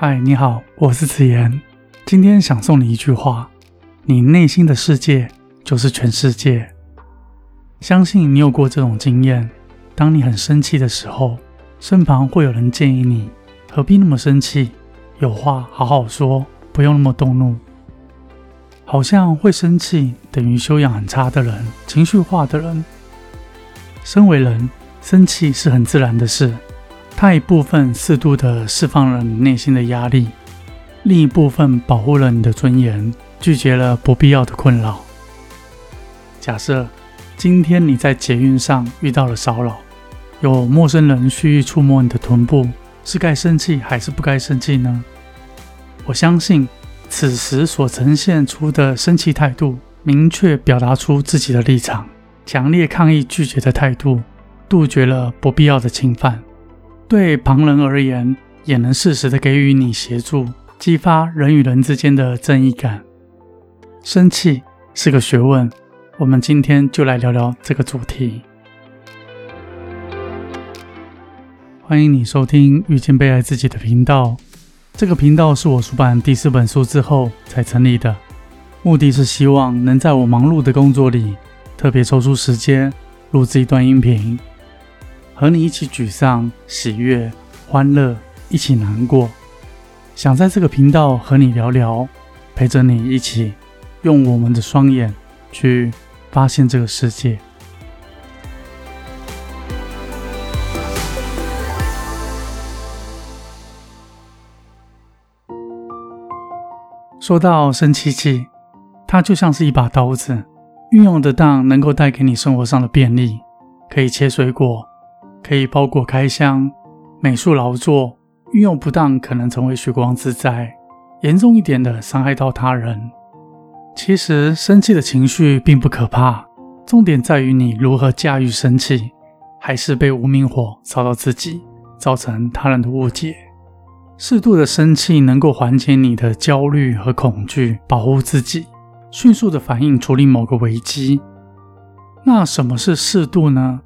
嗨，你好，我是子言。今天想送你一句话：你内心的世界就是全世界。相信你有过这种经验：当你很生气的时候，身旁会有人建议你何必那么生气，有话好好说，不用那么动怒。好像会生气等于修养很差的人，情绪化的人。身为人，生气是很自然的事。它一部分适度的释放了你内心的压力，另一部分保护了你的尊严，拒绝了不必要的困扰。假设今天你在捷运上遇到了骚扰，有陌生人蓄意触摸你的臀部，是该生气还是不该生气呢？我相信此时所呈现出的生气态度，明确表达出自己的立场，强烈抗议拒绝的态度，杜绝了不必要的侵犯。对旁人而言，也能适时的给予你协助，激发人与人之间的正义感。生气是个学问，我们今天就来聊聊这个主题。欢迎你收听遇见被爱自己的频道。这个频道是我出版第四本书之后才成立的，目的是希望能在我忙碌的工作里，特别抽出时间录制一段音频。和你一起沮丧、喜悦、欢乐，一起难过。想在这个频道和你聊聊，陪着你一起用我们的双眼去发现这个世界。说到生气气，它就像是一把刀子，运用得当，能够带给你生活上的便利，可以切水果。可以包裹开箱，美术劳作运用不当，可能成为血光之灾；严重一点的，伤害到他人。其实，生气的情绪并不可怕，重点在于你如何驾驭生气，还是被无名火烧到自己，造成他人的误解。适度的生气能够缓解你的焦虑和恐惧，保护自己，迅速的反应处理某个危机。那什么是适度呢？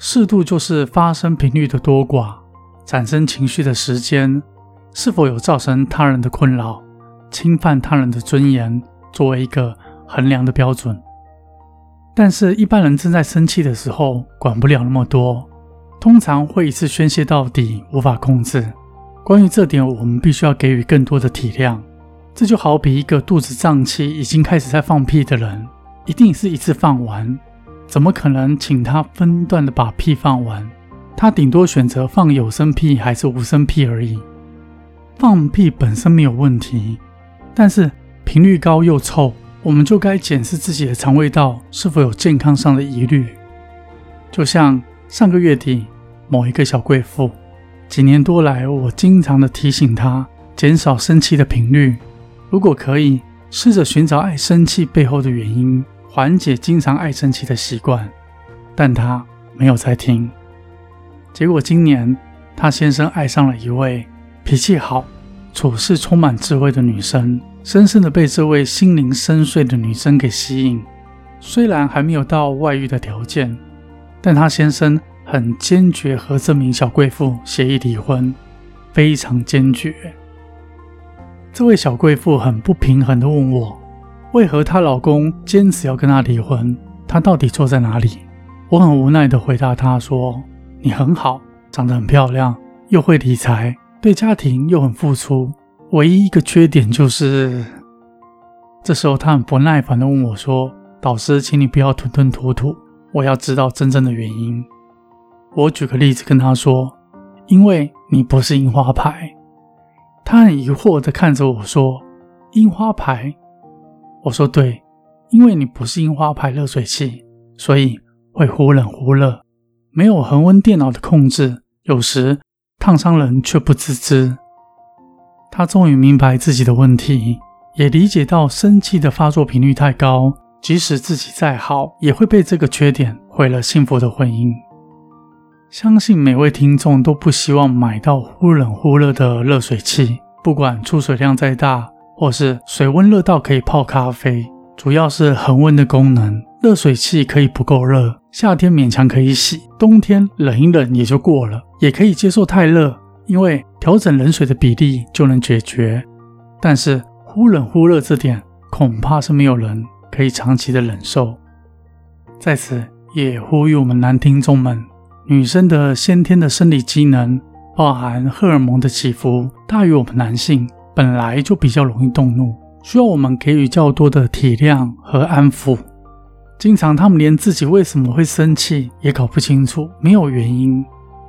适度就是发生频率的多寡，产生情绪的时间，是否有造成他人的困扰，侵犯他人的尊严，作为一个衡量的标准。但是，一般人正在生气的时候，管不了那么多，通常会一次宣泄到底，无法控制。关于这点，我们必须要给予更多的体谅。这就好比一个肚子胀气、已经开始在放屁的人，一定是一次放完。怎么可能请他分段的把屁放完？他顶多选择放有声屁还是无声屁而已。放屁本身没有问题，但是频率高又臭，我们就该检视自己的肠胃道是否有健康上的疑虑。就像上个月底某一个小贵妇，几年多来，我经常的提醒她减少生气的频率，如果可以，试着寻找爱生气背后的原因。缓解经常爱生气的习惯，但他没有在听。结果今年，他先生爱上了一位脾气好、处事充满智慧的女生，深深的被这位心灵深邃的女生给吸引。虽然还没有到外遇的条件，但他先生很坚决和这名小贵妇协议离婚，非常坚决。这位小贵妇很不平衡的问我。为何她老公坚持要跟她离婚？她到底错在哪里？我很无奈地回答她说：“你很好，长得很漂亮，又会理财，对家庭又很付出。唯一一个缺点就是……”这时候她很不耐烦地问我说：“导师，请你不要吞吞吐吐，我要知道真正的原因。”我举个例子跟她说：“因为你不是樱花牌。”她很疑惑地看着我说：“樱花牌？”我说对，因为你不是樱花牌热水器，所以会忽冷忽热，没有恒温电脑的控制，有时烫伤人却不自知。他终于明白自己的问题，也理解到生气的发作频率太高，即使自己再好，也会被这个缺点毁了幸福的婚姻。相信每位听众都不希望买到忽冷忽热的热水器，不管出水量再大。或是水温热到可以泡咖啡，主要是恒温的功能。热水器可以不够热，夏天勉强可以洗，冬天冷一冷也就过了。也可以接受太热，因为调整冷水的比例就能解决。但是忽冷忽热这点，恐怕是没有人可以长期的忍受。在此也呼吁我们男听众们，女生的先天的生理机能，包含荷尔蒙的起伏，大于我们男性，本来就比较容易动怒，需要我们给予较多的体谅和安抚。经常他们连自己为什么会生气也搞不清楚，没有原因，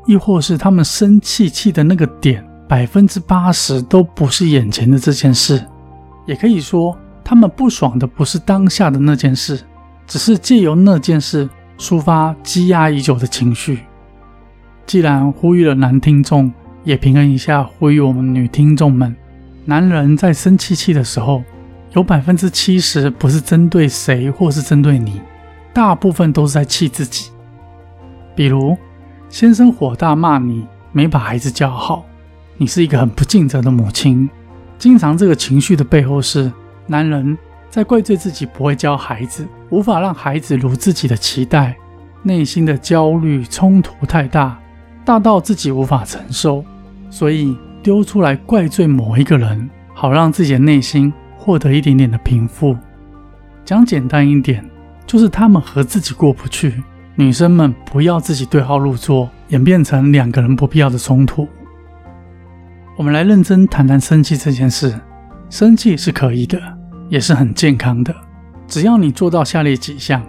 亦或是他们生气气的那个点，百分之八十都不是眼前的这件事，也可以说他们不爽的不是当下的那件事，只是借由那件事抒发积压已久的情绪。既然呼吁了男听众，也平衡一下呼吁我们女听众们，男人在生气气的时候。有百分之七十不是针对谁，或是针对你，大部分都是在气自己。比如，先生火大骂你没把孩子教好，你是一个很不尽责的母亲。经常这个情绪的背后是男人在怪罪自己不会教孩子，无法让孩子如自己的期待，内心的焦虑冲突太大，大到自己无法承受，所以丢出来怪罪某一个人，好让自己的内心。获得一点点的平复，讲简单一点，就是他们和自己过不去。女生们不要自己对号入座，演变成两个人不必要的冲突。我们来认真谈谈生气这件事。生气是可以的，也是很健康的，只要你做到下列几项：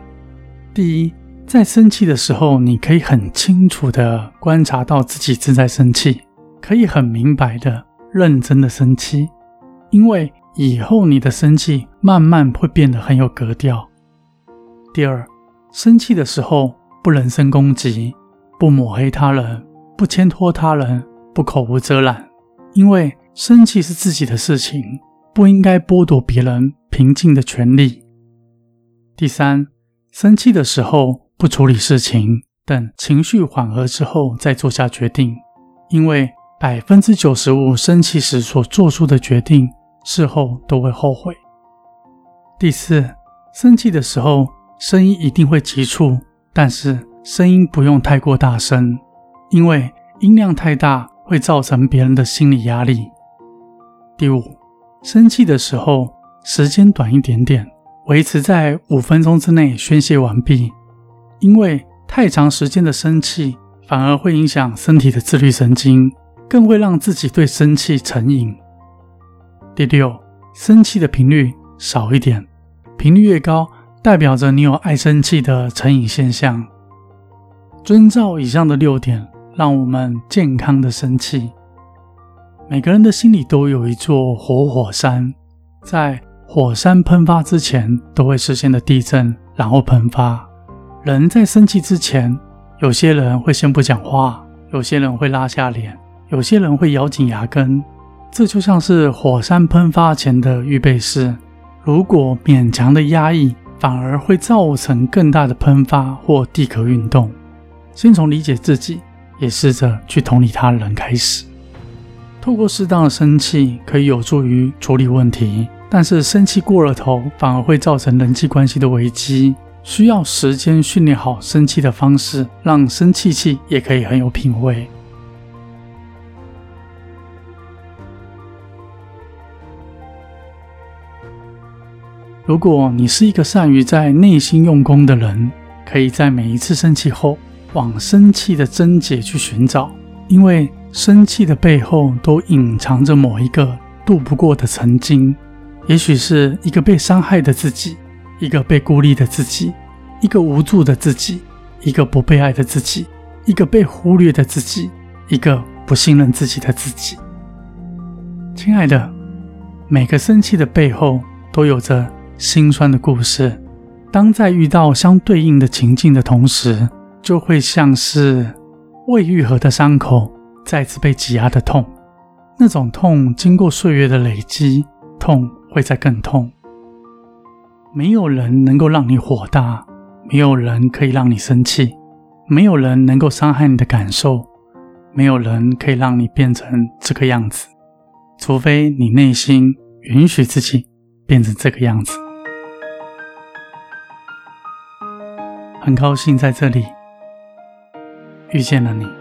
第一，在生气的时候，你可以很清楚的观察到自己正在生气，可以很明白的、认真的生气，因为。以后你的生气慢慢会变得很有格调。第二，生气的时候不人身攻击，不抹黑他人，不牵拖他人，不口无遮拦，因为生气是自己的事情，不应该剥夺别人平静的权利。第三，生气的时候不处理事情，等情绪缓和之后再做下决定，因为百分之九十五生气时所做出的决定。事后都会后悔。第四，生气的时候声音一定会急促，但是声音不用太过大声，因为音量太大会造成别人的心理压力。第五，生气的时候时间短一点点，维持在五分钟之内宣泄完毕，因为太长时间的生气反而会影响身体的自律神经，更会让自己对生气成瘾。第六，生气的频率少一点，频率越高，代表着你有爱生气的成瘾现象。遵照以上的六点，让我们健康的生气。每个人的心里都有一座活火山，在火山喷发之前，都会实现的地震，然后喷发。人在生气之前，有些人会先不讲话，有些人会拉下脸，有些人会咬紧牙根。这就像是火山喷发前的预备式，如果勉强的压抑，反而会造成更大的喷发或地壳运动。先从理解自己，也试着去同理他人开始。透过适当的生气，可以有助于处理问题，但是生气过了头，反而会造成人际关系的危机。需要时间训练好生气的方式，让生气气也可以很有品味。如果你是一个善于在内心用功的人，可以在每一次生气后往生气的症结去寻找，因为生气的背后都隐藏着某一个渡不过的曾经，也许是一个被伤害的自己，一个被孤立的自己，一个无助的自己，一个不被爱的自己，一个被忽略的自己，一个不信任自己的自己。亲爱的，每个生气的背后都有着。心酸的故事，当在遇到相对应的情境的同时，就会像是未愈合的伤口再次被挤压的痛。那种痛经过岁月的累积，痛会再更痛。没有人能够让你火大，没有人可以让你生气，没有人能够伤害你的感受，没有人可以让你变成这个样子，除非你内心允许自己变成这个样子。很高兴在这里遇见了你。